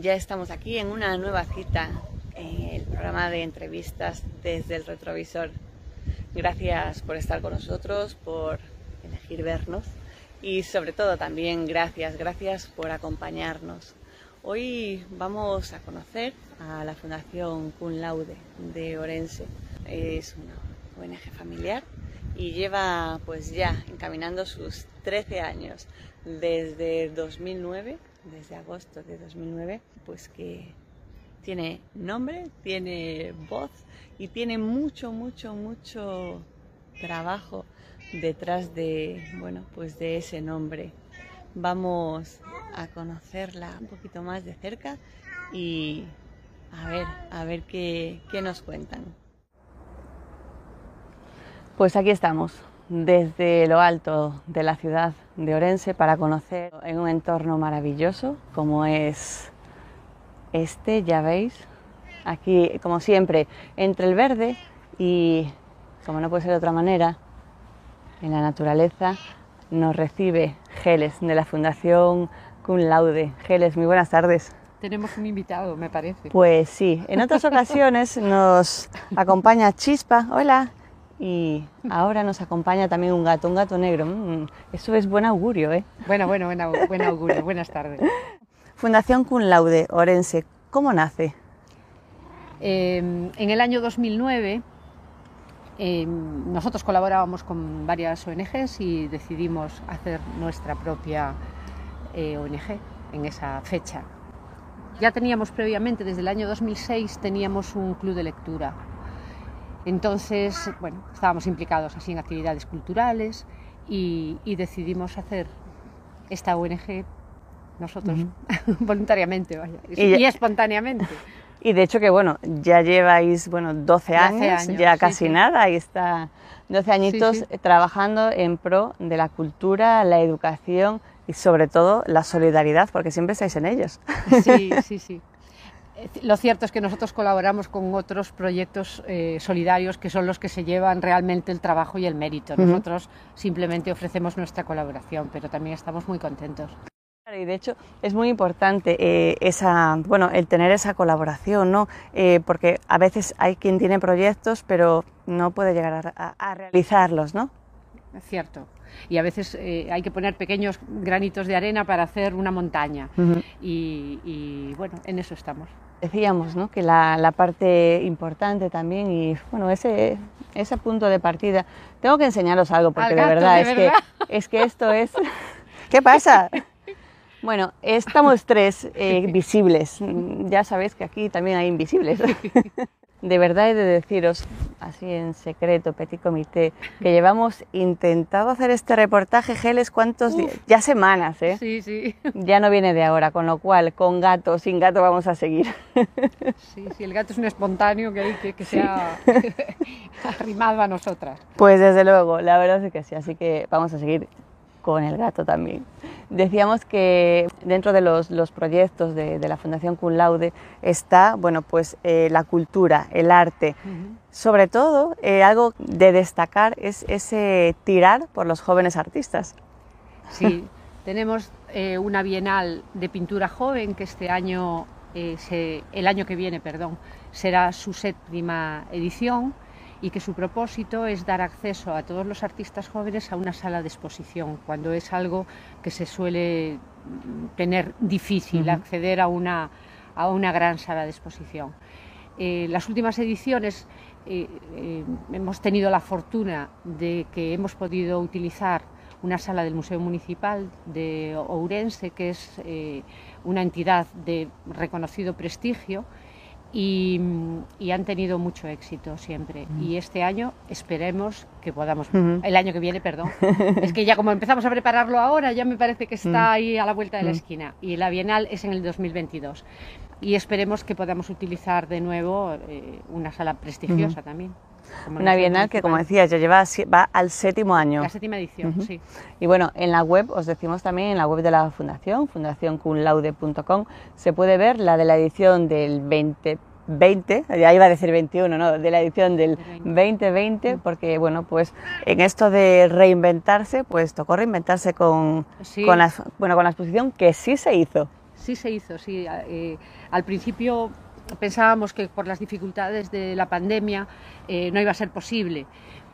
ya estamos aquí en una nueva cita en el programa de entrevistas desde el retrovisor. Gracias por estar con nosotros, por elegir vernos y sobre todo también gracias, gracias por acompañarnos. Hoy vamos a conocer a la Fundación Cum Laude de Orense. Es una ONG familiar y lleva pues ya encaminando sus 13 años desde 2009 desde agosto de 2009, pues que tiene nombre, tiene voz y tiene mucho, mucho, mucho trabajo detrás de, bueno, pues de ese nombre. Vamos a conocerla un poquito más de cerca y a ver, a ver qué, qué nos cuentan. Pues aquí estamos, desde lo alto de la ciudad de Orense para conocer en un entorno maravilloso como es este, ya veis, aquí como siempre entre el verde y como no puede ser de otra manera, en la naturaleza nos recibe Geles de la Fundación Cum Laude. Geles, muy buenas tardes. Tenemos un invitado, me parece. Pues sí, en otras ocasiones nos acompaña Chispa. Hola y ahora nos acompaña también un gato, un gato negro. Mm, eso es buen augurio, ¿eh? Bueno, bueno, buen augurio. Buenas tardes. Fundación Cum Laude, Orense, ¿cómo nace? Em, en el año 2009 em, nosotros colaborábamos con varias ONGs y decidimos hacer nuestra propia eh, ONG en esa fecha. Ya teníamos previamente, desde el año 2006, teníamos un club de lectura entonces, bueno, estábamos implicados así en actividades culturales y, decidimos hacer esta ONG nosotros voluntariamente y, espontáneamente. Y de hecho que bueno, ya lleváis bueno 12 años, ya casi nada, ahí está 12 añitos trabajando en pro de la cultura, la educación y sobre todo la solidaridad, porque siempre estáis en ellos. Sí, sí, sí. Lo cierto es que nosotros colaboramos con otros proyectos eh, solidarios que son los que se llevan realmente el trabajo y el mérito. Nosotros simplemente ofrecemos nuestra colaboración, pero también estamos muy contentos. Y de hecho es muy importante eh, esa, bueno, el tener esa colaboración, ¿no? Eh, porque a veces hay quien tiene proyectos pero no puede llegar a, realizarlos, ¿no? Es cierto. Y a veces hay que poner pequeños granitos de arena para hacer una montaña. y bueno, en eso estamos decíamos ¿no? que la, la, parte importante también y bueno, ese, ese punto de partida, tengo que enseñaros algo porque de verdad, es, Que, es que esto es... ¿Qué pasa? Bueno, estamos tres eh, visibles, ya sabéis que aquí también hay invisibles. De verdad he de deciros, así en secreto, petit comité, que llevamos intentado hacer este reportaje, Geles, ¿cuántos días? Ya semanas, ¿eh? Sí, sí. Ya no viene de ahora, con lo cual, con gato, sin gato vamos a seguir. Sí, sí, el gato es un espontáneo que, que, que se ha arrimado a nosotras. Pues desde luego, la verdad es que sí, así que vamos a seguir con el gato también. Decíamos que dentro de los, proyectos de, la Fundación Cum Laude está bueno, pues, eh, la cultura, el arte. Sobre todo, eh, algo de destacar es ese tirar por los jóvenes artistas. Sí, tenemos eh, una bienal de pintura joven que este año, el año que viene, perdón, será su séptima edición y que su propósito es dar acceso a todos los artistas jóvenes a una sala de exposición, cuando es algo que se suele tener difícil acceder a una, a una gran sala de exposición. Eh, las últimas ediciones eh, eh, hemos tenido la fortuna de que hemos podido utilizar una sala del Museo Municipal de Ourense, que es una entidad de reconocido prestigio, y, han tenido mucho éxito siempre. Y este año esperemos que podamos, el año que viene, perdón, es que ya como empezamos a prepararlo ahora, ya me parece que está ahí a la vuelta de la esquina y la Bienal es en el 2022. Y esperemos que podamos utilizar de nuevo eh, una sala prestigiosa también. Una bienal que, como decías, ya lleva va al séptimo año. La séptima edición, sí. Y bueno, en la web, os decimos también, en la web de la Fundación, fundacioncunlaude.com, se puede ver la de la edición del 2020, ya iba a decir 21, ¿no? De la edición del 2020, porque bueno, pues en esto de reinventarse, pues tocó reinventarse con, con, la, bueno, con la exposición que sí se hizo. sí se hizo, sí. Eh, al principio pensábamos que por las dificultades de la pandemia eh, no iba a ser posible,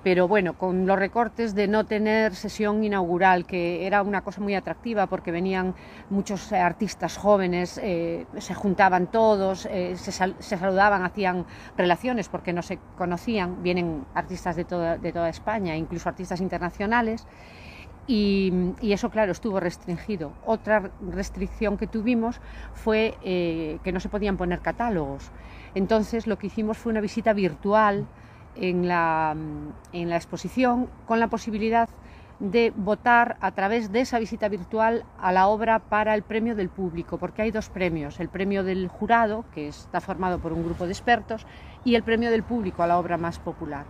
pero bueno, con los recortes de no tener sesión inaugural, que era una cosa muy atractiva porque venían muchos artistas jóvenes, eh, se juntaban todos, se, se, saludaban, hacían relaciones porque no se conocían, vienen artistas de toda, de toda España, incluso artistas internacionales. Y, eso, claro, estuvo restringido. Otra restricción que tuvimos fue eh, que no se podían poner catálogos. Entonces lo que hicimos fue una visita virtual en la, en la exposición con la posibilidad de votar a través de esa visita virtual a la obra para el premio del público, porque hay dos premios, el premio del jurado, que está formado por un grupo de expertos, y el premio del público a la obra más popular.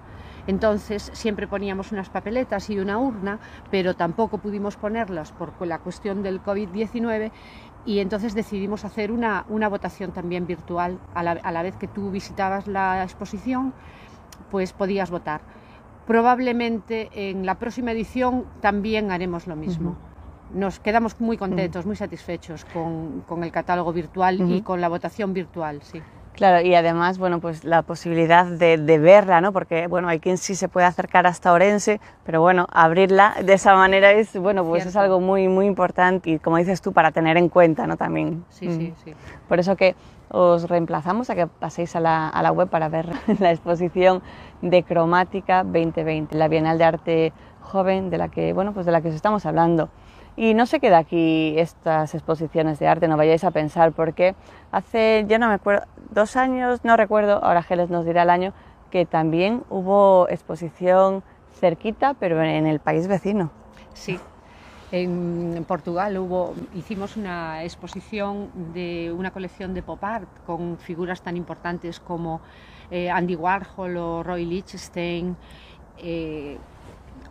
Entonces siempre poníamos unas papeletas y una urna, pero tampoco pudimos ponerlas por la cuestión del COVID-19 y entonces decidimos hacer una, votación también virtual a la, vez que tú visitabas la exposición, pues podías votar. Probablemente en la próxima edición también haremos lo mismo. Nos quedamos muy contentos, muy satisfechos con, el catálogo virtual y con la votación virtual, sí. Claro, y además, bueno, pues la posibilidad de, verla, ¿no? Porque, bueno, hay quien sí se puede acercar hasta Orense, pero bueno, abrirla de esa manera es, bueno, pues es algo muy, muy importante y, como dices tú, para tener en cuenta, ¿no? También. Sí, sí, mm. sí. Por eso que os reemplazamos a que paséis a la, a la web para ver la exposición de Cromática 2020, la Bienal de Arte Joven de la que, bueno, pues de la que os estamos hablando. Y no se queda aquí estas exposiciones de arte, no vayáis a pensar, porque hace, ya no me acuerdo, dos años, no recuerdo, ahora Geles nos dirá el año, que también hubo exposición cerquita, pero en el país vecino. Sí, en Portugal hicimos una exposición de una colección de pop art con figuras tan importantes como eh, Andy Warhol o Roy Lichtenstein eh,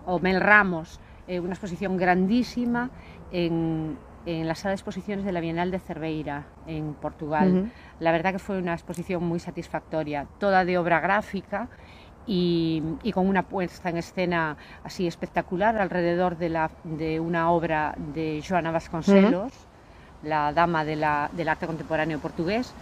o Mel Ramos eh, una exposición grandísima en, en, la sala de exposiciones de la Bienal de Cerveira, en Portugal. La verdad que fue una exposición muy satisfactoria, toda de obra gráfica y, y, con una puesta en escena así espectacular alrededor de, la, de una obra de Joana Vasconcelos, la dama de la, del arte contemporáneo portugués,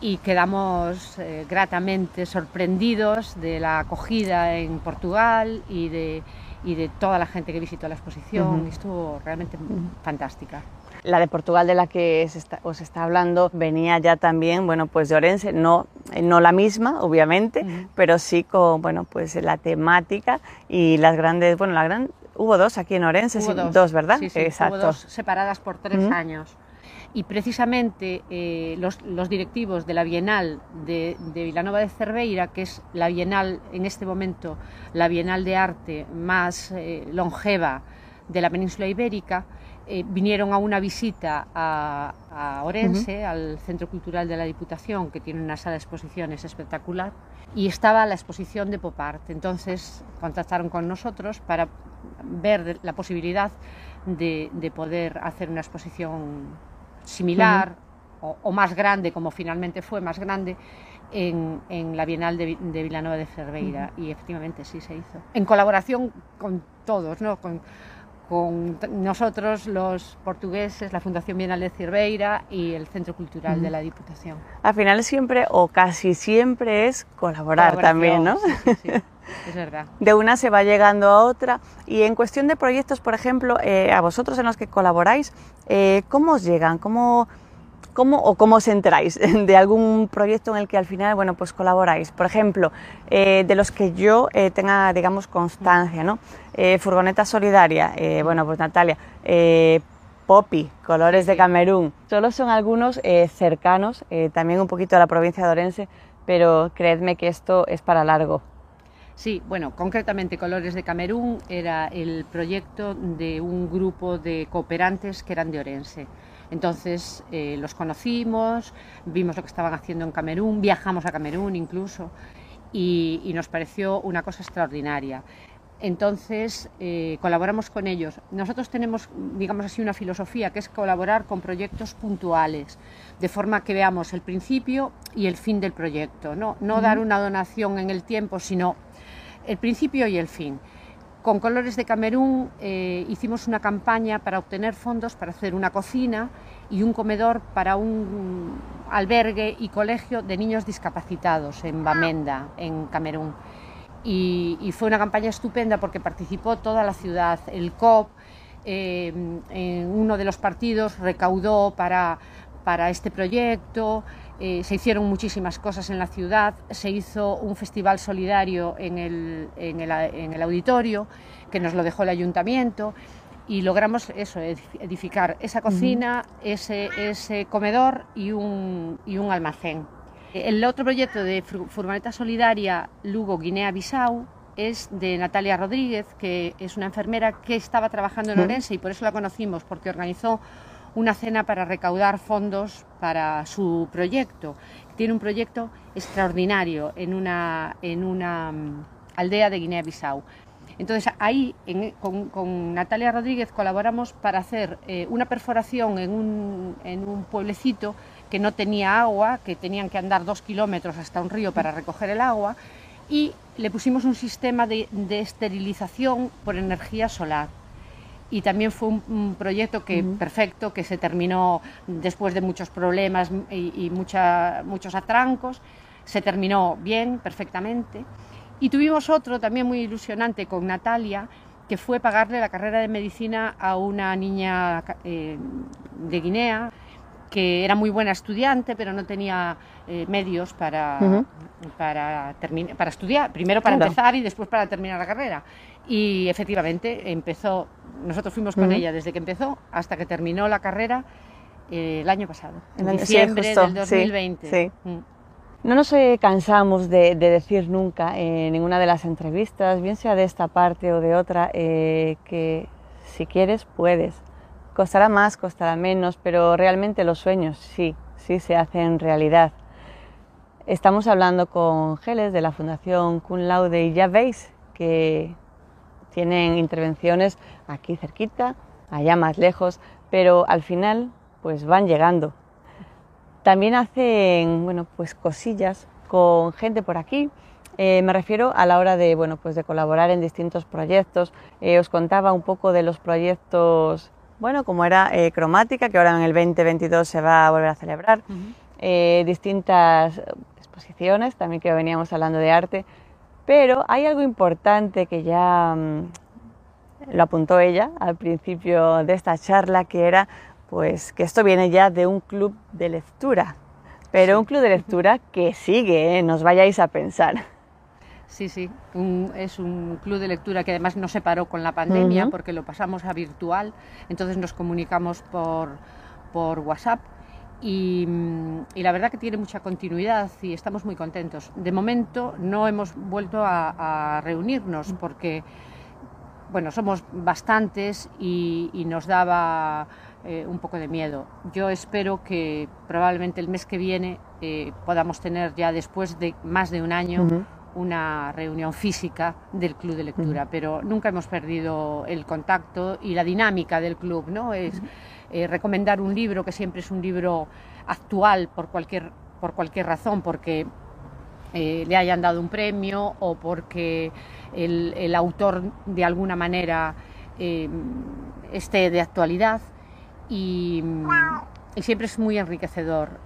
y quedamos eh, gratamente sorprendidos de la acogida en Portugal y de, y de toda la gente que visitó la exposición. Estuvo realmente fantástica. La de Portugal de la que os está, hablando venía ya también, bueno, pues de Orense, no, no la misma, obviamente, pero sí con, bueno, pues la temática y las grandes, bueno, la gran, hubo dos aquí en Orense, dos. ¿verdad? Sí, sí, Exacto. Hubo dos separadas por tres años y precisamente eh, los, directivos de la Bienal de, de, Vilanova de Cerveira, que es la Bienal en este momento, la Bienal de arte más eh, longeva de la península ibérica, eh, vinieron a una visita a, Orense, al Centro Cultural de la Diputación, que tiene una sala de exposiciones espectacular, y estaba la exposición de pop art. Entonces contactaron con nosotros para ver la posibilidad de, de poder hacer una exposición similar o, más grande, como finalmente fue más grande, en, en la Bienal de, de Vilanova de Cerveira. Y efectivamente sí se hizo. En colaboración con todos, ¿no? Con, con nosotros, los portugueses, la Fundación Bienal de Cerveira y el Centro Cultural de la Diputación. Al final siempre, o casi siempre, es colaborar también, ¿no? Sí, sí, es verdad. De una se va llegando a otra. Y en cuestión de proyectos, por ejemplo, eh, a vosotros en los que colaboráis, eh, ¿cómo os llegan? ¿Cómo, cómo o cómo os enteráis de algún proyecto en el que al final, bueno, pues colaboráis? Por ejemplo, eh, de los que yo tenga, digamos, constancia, ¿no? Furgoneta Solidaria, bueno, pues Natalia, Poppy, Colores de Camerún, solo son algunos cercanos, también un poquito a la provincia de Orense, pero creedme que esto es para largo. Sí, bueno, concretamente Colores de Camerún era el proyecto de un grupo de cooperantes que eran de Orense. Entonces eh, los conocimos, vimos lo que estaban haciendo en Camerún, viajamos a Camerún incluso y, nos pareció una cosa extraordinaria. Entonces eh, colaboramos con ellos. Nosotros tenemos, digamos así, una filosofía que es colaborar con proyectos puntuales, de forma que veamos el principio y el fin del proyecto. No, no dar una donación en el tiempo, sino el principio y el fin. Con Colores de Camerún eh, hicimos una campaña para obtener fondos para hacer una cocina y un comedor para un albergue y colegio de niños discapacitados en Bamenda, en Camerún. Y, fue una campaña estupenda porque participó toda la ciudad, el COP, eh, en uno de los partidos recaudó para, para este proyecto, eh, se hicieron muchísimas cosas en la ciudad, se hizo un festival solidario en el, en el, en el auditorio, que nos lo dejó el ayuntamiento, y logramos eso, edificar esa cocina, ese, ese comedor y un, y un almacén. El otro proyecto de Furgoneta Solidaria Lugo Guinea-Bissau es de Natalia Rodríguez, que es una enfermera que estaba trabajando en Orense y por eso la conocimos, porque organizó una cena para recaudar fondos para su proyecto. Tiene un proyecto extraordinario en una, en una mm, aldea de Guinea-Bissau. Entonces ahí con, Natalia Rodríguez colaboramos para hacer eh, una perforación en un, en un, pueblecito que no tenía agua, que tenían que andar dos kilómetros hasta un río para recoger el agua y le pusimos un sistema de esterilización por energía solar y también fue un, proyecto que perfecto, que se terminó después de muchos problemas y, muchos atrancos, se terminó bien, perfectamente. Y tuvimos otro también muy ilusionante con Natalia, que fue pagarle la carrera de medicina a una niña eh, de Guinea, que era muy buena estudiante, pero no tenía eh, medios para, para, para estudiar, primero para empezar y después para terminar la carrera. Y efectivamente empezó, nosotros fuimos con ella desde que empezó hasta que terminó la carrera eh, el año pasado, en diciembre del 2020. Mm. No nos cansamos de, decir nunca en ninguna de las entrevistas, bien sea de esta parte o de otra, eh, que si quieres puedes. Costará más, costará menos, pero realmente los sueños sí, sí se hacen realidad. Estamos hablando con Geles de la Fundación Kun Laude y ya veis que tienen intervenciones aquí cerquita, allá más lejos, pero al final pues van llegando. También hacen bueno, pues cosillas con gente por aquí. Eh, me refiero a la hora de, bueno, pues de colaborar en distintos proyectos. Eh, os contaba un poco de los proyectos, bueno, como era eh, Cromática, que ahora en el 2022 se va a volver a celebrar. distintas exposiciones, también que veníamos hablando de arte, pero hay algo importante que ya mm, lo apuntó ella al principio de esta charla, que era pues que esto viene ya de un club de lectura, pero un club de lectura que sigue, ¿eh? nos vayáis a pensar. Sí, sí, es un club de lectura que además no se paró con la pandemia porque lo pasamos a virtual, entonces nos comunicamos por, por WhatsApp Mm, y, la verdad que tiene mucha continuidad y estamos muy contentos. De momento no hemos vuelto a, reunirnos porque bueno, somos bastantes y, nos daba eh, un poco de miedo. Yo espero que probablemente el mes que viene eh, podamos tener ya después de más de un año una reunión física del club de lectura, pero nunca hemos perdido el contacto y la dinámica del club, ¿no? Es, eh, recomendar un libro que siempre es un libro actual por cualquier, por cualquier razón, porque eh, le hayan dado un premio o porque el, autor de alguna manera eh, esté de actualidad y, siempre es muy enriquecedor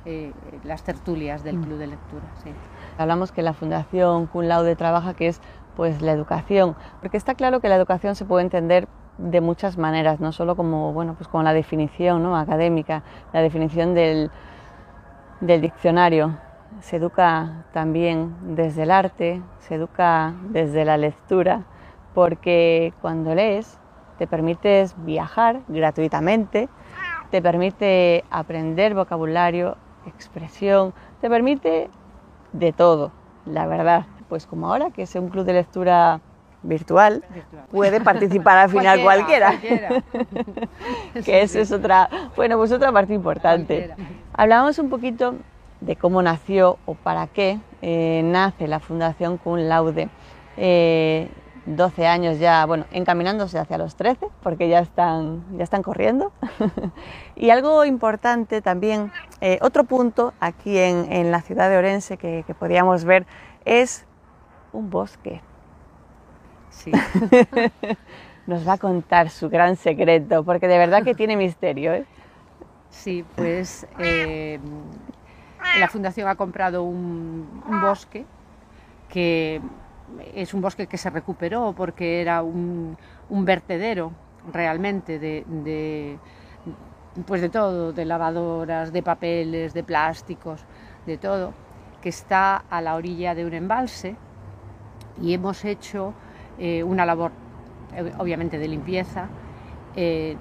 las tertulias del club de lectura. Hablamos que la Fundación Cum Laude trabaja que es pues la educación, porque está claro que la educación se puede entender de muchas maneras, no solo como, bueno, pues como la definición ¿no? académica, la definición del, del diccionario. Se educa también desde el arte, se educa desde la lectura, porque cuando lees te permites viajar gratuitamente, te permite aprender vocabulario, expresión, te permite de todo, la verdad. Pues como ahora, que es un club de lectura virtual, puede participar al final cualquiera. que eso es otra, bueno, pues otra parte importante. Hablábamos un poquito de cómo nació o para qué eh, nace la Fundación Kun Laude. 12 eh, años ya, bueno, encaminándose hacia los 13, porque ya están, ya están corriendo. y algo importante también, eh, otro punto aquí en, la ciudad de Orense que, que podíamos ver es un bosque Nos va a contar su gran secreto, porque de verdad que tiene misterio. ¿eh? Sí, pues eh, la Fundación ha comprado un, bosque que es un bosque que se recuperó porque era un, vertedero realmente de, pues de todo, de lavadoras, de papeles, de plásticos, de todo, que está a la orilla de un embalse y hemos hecho eh, una labor eh, obviamente de limpieza. Eh,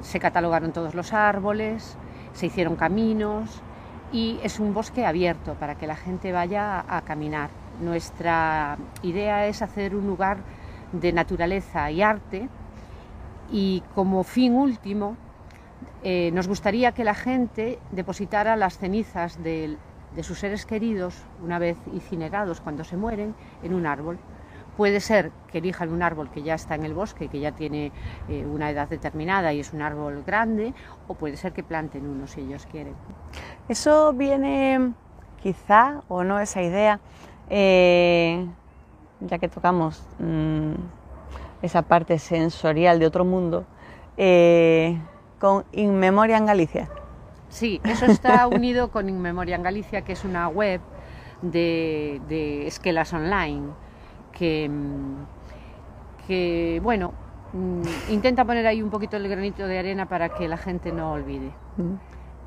se catalogaron todos los árboles, se hicieron caminos y es un bosque abierto para que la gente vaya a caminar. Nuestra idea es hacer un lugar de naturaleza y arte y como fin último eh, nos gustaría que la gente depositara las cenizas de, sus seres queridos, una vez incinerados cuando se mueren, en un árbol. Puede ser que elijan un árbol que ya está en el bosque, que ya tiene eh, una edad determinada y es un árbol grande, o puede ser que planten uno si ellos quieren. Eso viene quizá, o no esa idea, eh, ya que tocamos mm, esa parte sensorial de otro mundo, con In Memoria en Galicia. Sí, eso está unido con In Memoria en Galicia, que es una web de, esquelas online que, que bueno, mm, intenta poner ahí un poquito el granito de arena para que la gente no olvide.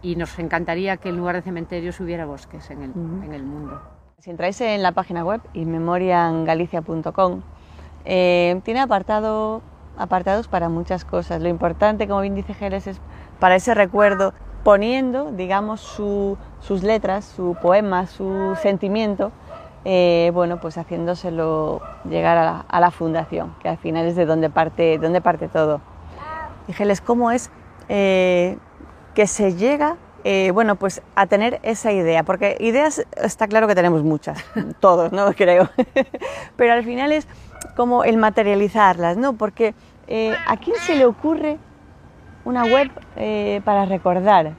Y nos encantaría que en lugar de cementerios hubiera bosques en el, en el mundo. Si entráis en la página web inmemoriangalicia.com, eh, tiene apartado apartados para muchas cosas. Lo importante, como bien dice Geles, es para ese recuerdo, poniendo, digamos, sus letras, su poema, su sentimiento, eh, bueno, pues haciéndoselo llegar a la, fundación, que al final es de donde parte, donde parte todo. Geles, ¿cómo es eh, que se llega eh, bueno, pues a tener esa idea, porque ideas está claro que tenemos muchas, todos, ¿no? Creo, pero al final es como el materializarlas, ¿no? Porque eh, ¿a quién se le ocurre una web eh, para recordar?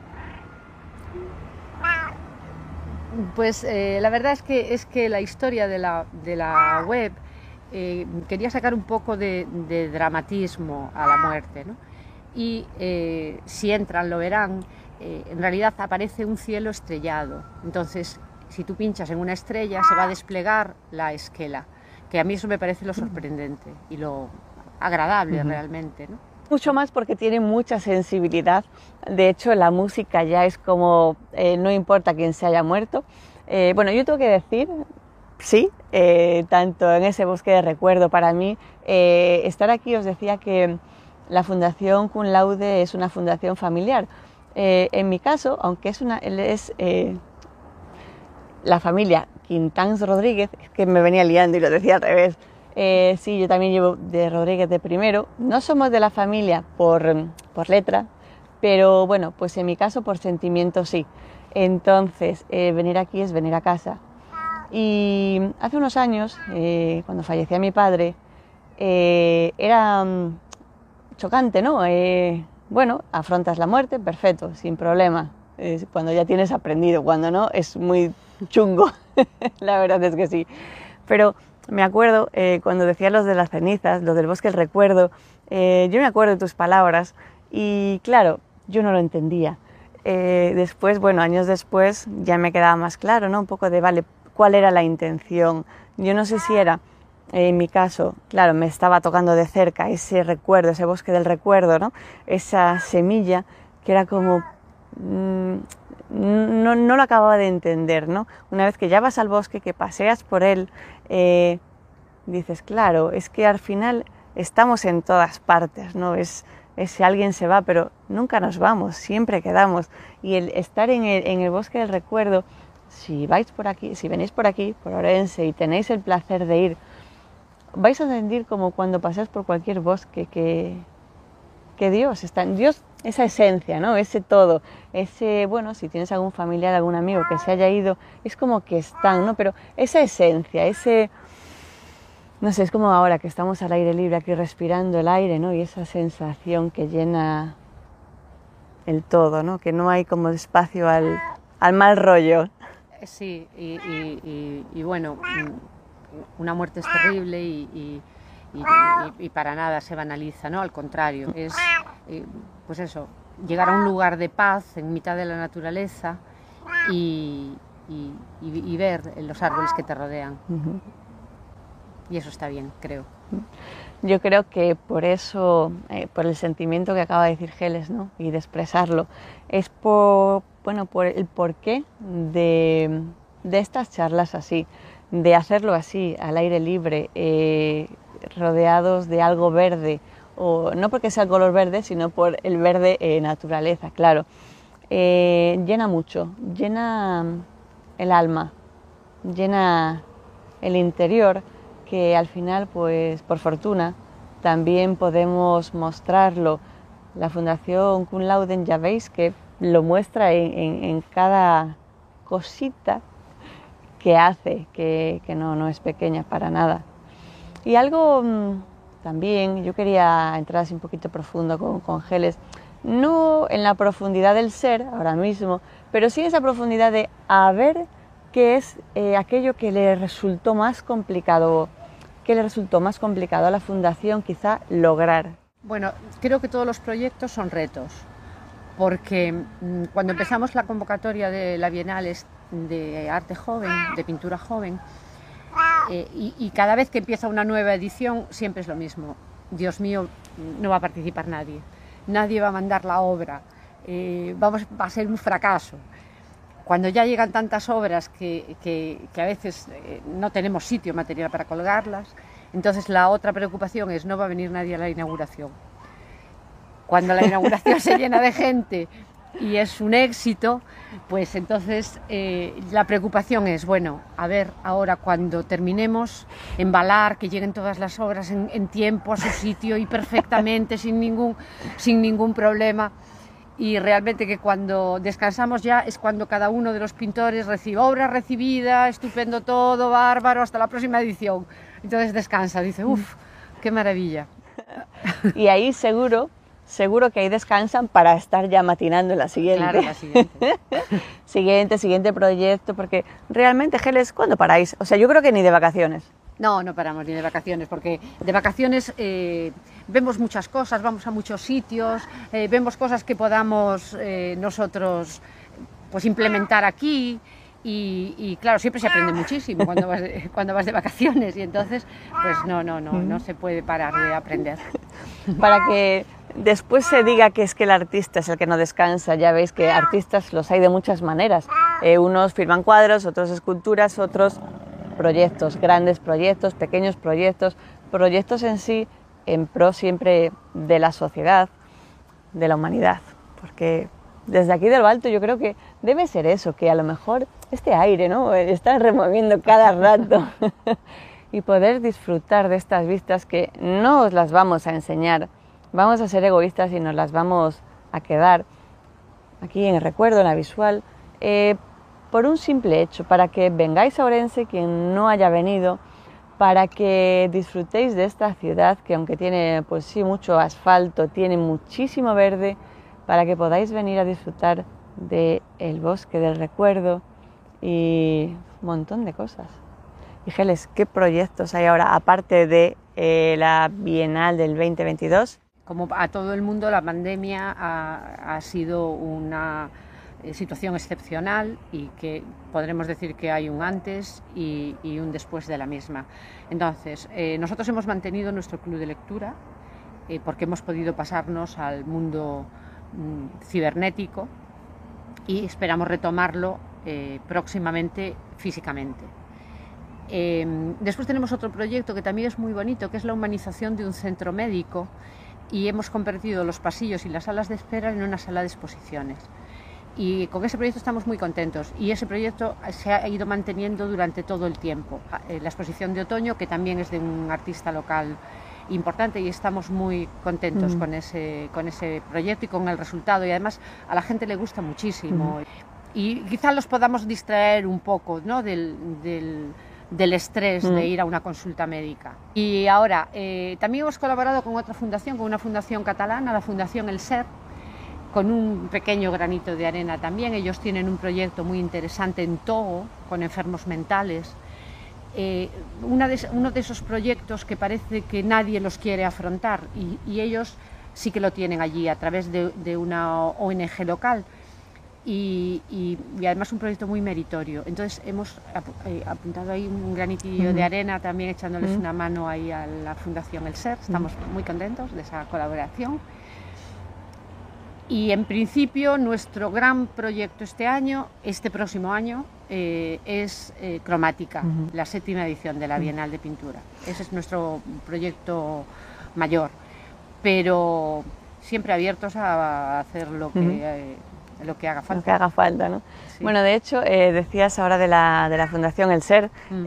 Pues eh, la verdad es que, es que la historia de la, de la web quería sacar un poco de, dramatismo a la muerte, ¿no? Y si entran lo verán, en realidad aparece un cielo estrellado. Entonces, si tú pinchas en una estrella, se va a desplegar la esquela que a mí eso me parece lo sorprendente y lo agradable realmente. ¿no? Mucho más porque tiene mucha sensibilidad. De hecho, la música ya es como, eh, no importa quién se haya muerto. Eh, bueno, yo tengo que decir, sí, eh, tanto en ese bosque de recuerdo para mí, estar aquí os decía que la Fundación Cum Laude es una fundación familiar. en mi caso, aunque es una, es la familia Quintáns Rodríguez, que me venía liando y lo decía al revés. Eh, sí, yo también llevo de Rodríguez de primero. No somos de la familia por, por letra, pero bueno, pues en mi caso por sentimiento sí. Entonces, eh, venir aquí es venir a casa. Y hace unos años, eh, cuando fallecía mi padre, era mm, chocante, ¿no? bueno, afrontas la muerte, perfecto, sin problema. Cuando ya tienes aprendido, cuando no, es muy chungo, la verdad es que sí. Pero me acuerdo eh, cuando decía los de las cenizas, los del bosque del recuerdo, eh, yo me acuerdo de tus palabras y claro, yo no lo entendía. Eh, después, bueno, años después ya me quedaba más claro, ¿no? Un poco de, vale, ¿cuál era la intención? Yo no sé si era, en mi caso, claro, me estaba tocando de cerca ese recuerdo, ese bosque del recuerdo, ¿no? Esa semilla que era como... Mm, no, lo acababa de entender, ¿no? Una vez que ya vas al bosque, que paseas por él, eh, dices, claro, es que al final estamos en todas partes, ¿no? Es, si alguien se va, pero nunca nos vamos, siempre quedamos. Y el estar en el, en el bosque del recuerdo, si vais por aquí, si venís por aquí, por Orense, y tenéis el placer de ir, vais a sentir como cuando pasáis por cualquier bosque que, que Dios está Dios, esa esencia, ¿no? Ese todo, ese, bueno, si tienes algún familiar, algún amigo que se haya ido, es como que están, ¿no? Pero esa esencia, ese, no sé, es como ahora que estamos al aire libre aquí respirando el aire, ¿no? Y esa sensación que llena el todo, ¿no? Que no hay como espacio al, al mal rollo. Sí, y, y, bueno, mm, una muerte es terrible y y, para nada se banaliza, ¿no? Al contrario, es, eh, pues eso, llegar a un lugar de paz en mitad de la naturaleza y, ver los árboles que te rodean. Y eso está bien, creo. Yo creo que por eso, eh, por el sentimiento que acaba de decir Geles, ¿no? y de expresarlo, es por, bueno, por el porqué de, de estas charlas así, de hacerlo así, al aire libre, eh, rodeados de algo verde, o no porque sea el color verde, sino por el verde eh, naturaleza, claro. llena mucho, llena el alma, llena el interior que al final, pues por fortuna, también podemos mostrarlo. La Fundación Kun Lauden ya veis que lo muestra en, cada cosita que hace, que, no, no, es pequeña para nada. Y algo mm, también, yo quería entrar así un poquito profundo con, con Geles, no en la profundidad del ser ahora mismo, pero sí en esa profundidad de a ver qué es eh, aquello que le resultó más complicado, que le resultó más complicado a la fundación quizá lograr. Bueno, creo que todos los proyectos son retos, porque mm, cuando empezamos la convocatoria de la Bienal de arte joven, de pintura joven, eh, y, cada vez que empieza una nueva edición siempre es lo mismo. Dios mío, no va a participar nadie, nadie va a mandar la obra, eh, vamos, va a ser un fracaso cuando ya llegan tantas obras que, a veces eh, no tenemos sitio material para colgarlas, entonces la otra preocupación es no va a venir nadie a la inauguración. Cuando la inauguración se llena de gente y es un éxito, pues entonces eh, la preocupación es, bueno, a ver ahora cuando terminemos, embalar, que lleguen todas las obras en, tiempo a su sitio y perfectamente, sin ningún, sin ningún problema y realmente que cuando descansamos ya es cuando cada uno de los pintores recibe obra recibida, estupendo todo, bárbaro, hasta la próxima edición. Entonces descansa, dice, uff, qué maravilla. Y ahí seguro, seguro que ahí descansan para estar ya matinando en la siguiente. Claro, la siguiente. siguiente, siguiente proyecto, porque realmente, Geles, ¿cuándo paráis? O sea, yo creo que ni de vacaciones. No, no paramos ni de vacaciones, porque de vacaciones eh, vemos muchas cosas, vamos a muchos sitios, eh, vemos cosas que podamos eh, nosotros pues implementar aquí y, claro, siempre se aprende muchísimo cuando vas, de, cuando vas de vacaciones y entonces pues no, no, no, no se puede parar de aprender. Para que después se diga que es que el artista es el que no descansa, ya veis que artistas los hay de muchas maneras, unos firman cuadros, otros esculturas, otros proyectos, grandes proyectos, pequeños proyectos, proyectos en sí en pro siempre de la sociedad, de la humanidad, porque desde aquí del alto yo creo que debe ser eso, que a lo mejor este aire, ¿no? Está removiendo cada rato y poder disfrutar de estas vistas que no os las vamos a enseñar, vamos a ser egoístas y nos las vamos a quedar aquí en el recuerdo, en la visual, eh, por un simple hecho, para que vengáis a Orense quien no haya venido, para que disfrutéis de esta ciudad que aunque tiene pues sí mucho asfalto, tiene muchísimo verde, para que podáis venir a disfrutar del el bosque del recuerdo y un montón de cosas. Y Geles, ¿qué proyectos hay ahora aparte de eh, la Bienal del 2022? Como a todo el mundo, la pandemia ha sido una eh, situación excepcional y que podremos decir que hay un antes y, un después de la misma. Entonces, eh, nosotros hemos mantenido nuestro club de lectura porque hemos podido pasarnos al mundo mm, cibernético y esperamos retomarlo próximamente físicamente. Em, después tenemos otro proyecto que también es muy bonito, que es la humanización de un centro médico y hemos convertido los pasillos y las salas de espera en una sala de exposiciones y con ese proyecto estamos muy contentos y ese proyecto se ha ido manteniendo durante todo el tiempo. Ah, eh, la exposición de otoño, que también es de un artista local importante y estamos muy contentos mm. con, ese, con ese proyecto y con el resultado y además a la gente le gusta muchísimo mm. y quizás los podamos distraer un poco ¿no? del, del, estrés de mm. ir a una consulta médica. Y ahora, eh, también hemos colaborado con otra fundación, con una fundación catalana, la Fundación El Ser, con un pequeño granito de arena también. Ellos tienen un proyecto muy interesante en Togo, con enfermos mentales. Eh, uno de esos proyectos que parece que nadie los quiere afrontar y, ellos sí que lo tienen allí a través de, una ONG local. Y, además un proyecto muy meritorio. Entonces hemos eh, apuntado ahí un granitillo de arena también echándoles una mano ahí a la Fundación El Ser. Estamos muy contentos de esa colaboración. Y en principio nuestro gran proyecto este año, este próximo año, eh, es eh, Cromática, la séptima edición de la Bienal de Pintura. Ese es nuestro proyecto mayor, pero siempre abiertos a hacer lo que, lo que haga falta. Lo que haga falta, ¿no? Bueno, de hecho, decías ahora de la, de la Fundación El Ser. Mm.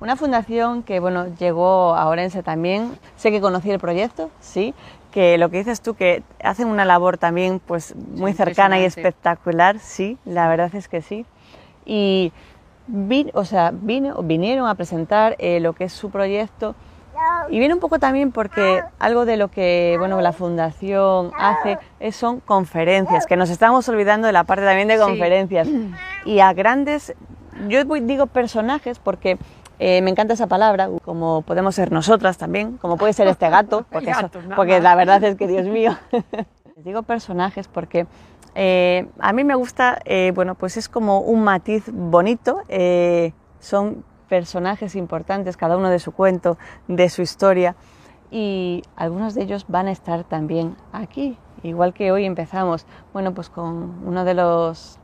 una fundación que bueno llegó a Orense también. Sé que conocí el proyecto, sí, que lo que dices tú, que hacen una labor también pues muy cercana y espectacular, sí, la verdad es que sí. Y o sea, vino, vinieron a presentar eh, lo que es su proyecto y viene un poco también porque algo de lo que bueno, la fundación hace es, son conferencias, que nos estamos olvidando de la parte también de conferencias. Y a grandes, yo digo personajes porque eh, me encanta esa palabra, como podemos ser nosotras también, como puede ser este gato, porque, porque la verdad es que, Dios mío, les digo personajes porque eh, a mí me gusta, eh, bueno, pues es como un matiz bonito, son personajes importantes, cada uno de su cuento, de su historia, y algunos de ellos van a estar también aquí, igual que hoy empezamos, bueno, pues con uno de los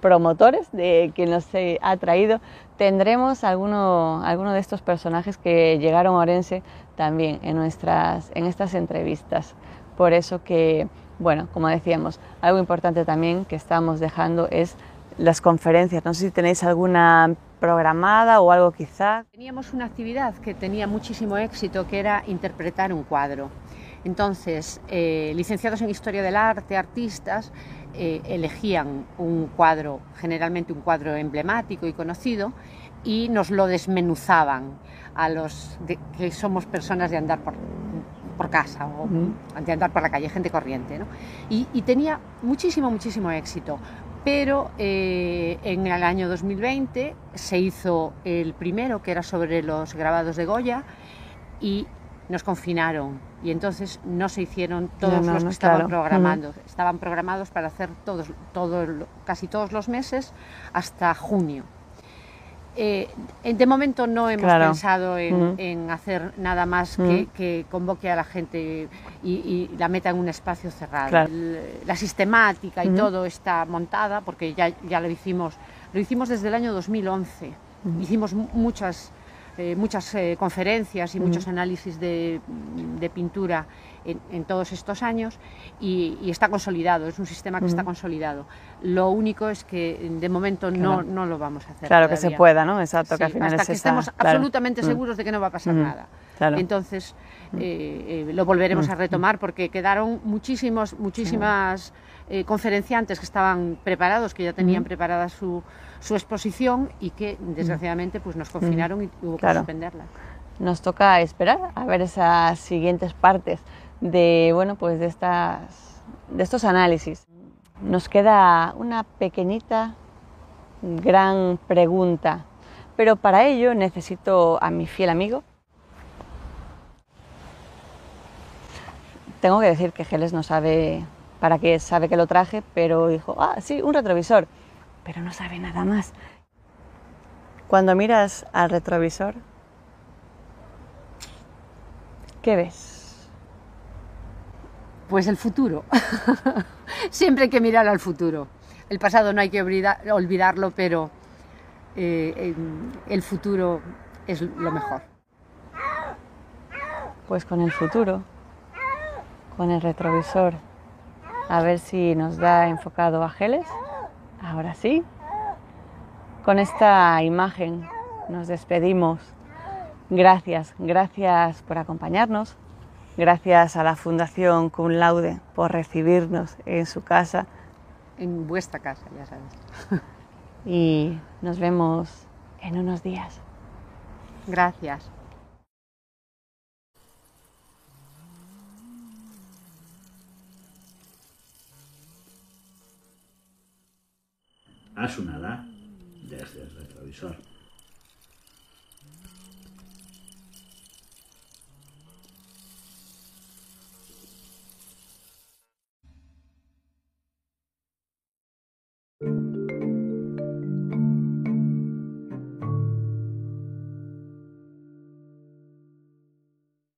promotores de que nos ha traído, tendremos alguno, alguno de estos personajes que llegaron a Orense también en, nuestras, en estas entrevistas. Por eso que, bueno, como decíamos, algo importante también que estamos dejando es las conferencias. No sé si tenéis alguna programada o algo quizá. Teníamos una actividad que tenía muchísimo éxito, que era interpretar un cuadro. Entonces, eh, licenciados en Historia del Arte, artistas, eh, elegían un cuadro, generalmente un cuadro emblemático y conocido, y nos lo desmenuzaban a los que somos personas de andar por, por casa o de andar por la calle, gente corriente. Y, tenía muchísimo, muchísimo éxito. Pero eh, en el año 2020 se hizo el primero, que era sobre los grabados de Goya, y nos confinaron y entonces no se hicieron todos los que estaban programando. Estaban programados para hacer todos, casi todos los meses hasta junio. Eh, de momento no hemos pensado en, hacer nada más que, convoque a la gente y, la meta en un espacio cerrado. la sistemática y todo está montada porque ya, ya lo hicimos, lo hicimos desde el año 2011. Hicimos muchas eh, muchas eh, conferencias y muchos análisis de, pintura en, todos estos años y, está consolidado, es un sistema que está consolidado. Lo único es que de momento no, no. lo vamos a hacer. Claro, que se pueda, ¿no? Exacto, que al final hasta que estemos absolutamente seguros de que no va a pasar nada. Entonces eh, lo volveremos a retomar porque quedaron muchísimos, muchísimas conferenciantes que estaban preparados, que ya tenían preparada su su exposición y que desgraciadamente pues nos confinaron y hubo que suspenderla. Nos toca esperar a ver esas siguientes partes de bueno pues de estas de estos análisis. Nos queda una pequeñita gran pregunta, pero para ello necesito a mi fiel amigo. Tengo que decir que Geles no sabe para qué sabe que lo traje, pero dijo, ah, sí, un retrovisor pero no sabe nada más. Cuando miras al retrovisor, ¿qué ves? Pues el futuro. Siempre hay que mirar al futuro. El pasado no hay que olvidarlo, pero eh, el futuro es lo mejor. Pues con el futuro, con el retrovisor, a ver si nos da enfocado a Geles. Ahora sí, con esta imagen nos despedimos. Gracias, gracias por acompañarnos. Gracias a la Fundación Cum Laude por recibirnos en su casa. En vuestra casa, ya sabes. Y nos vemos en unos días. Gracias. a su nada desde el retrovisor.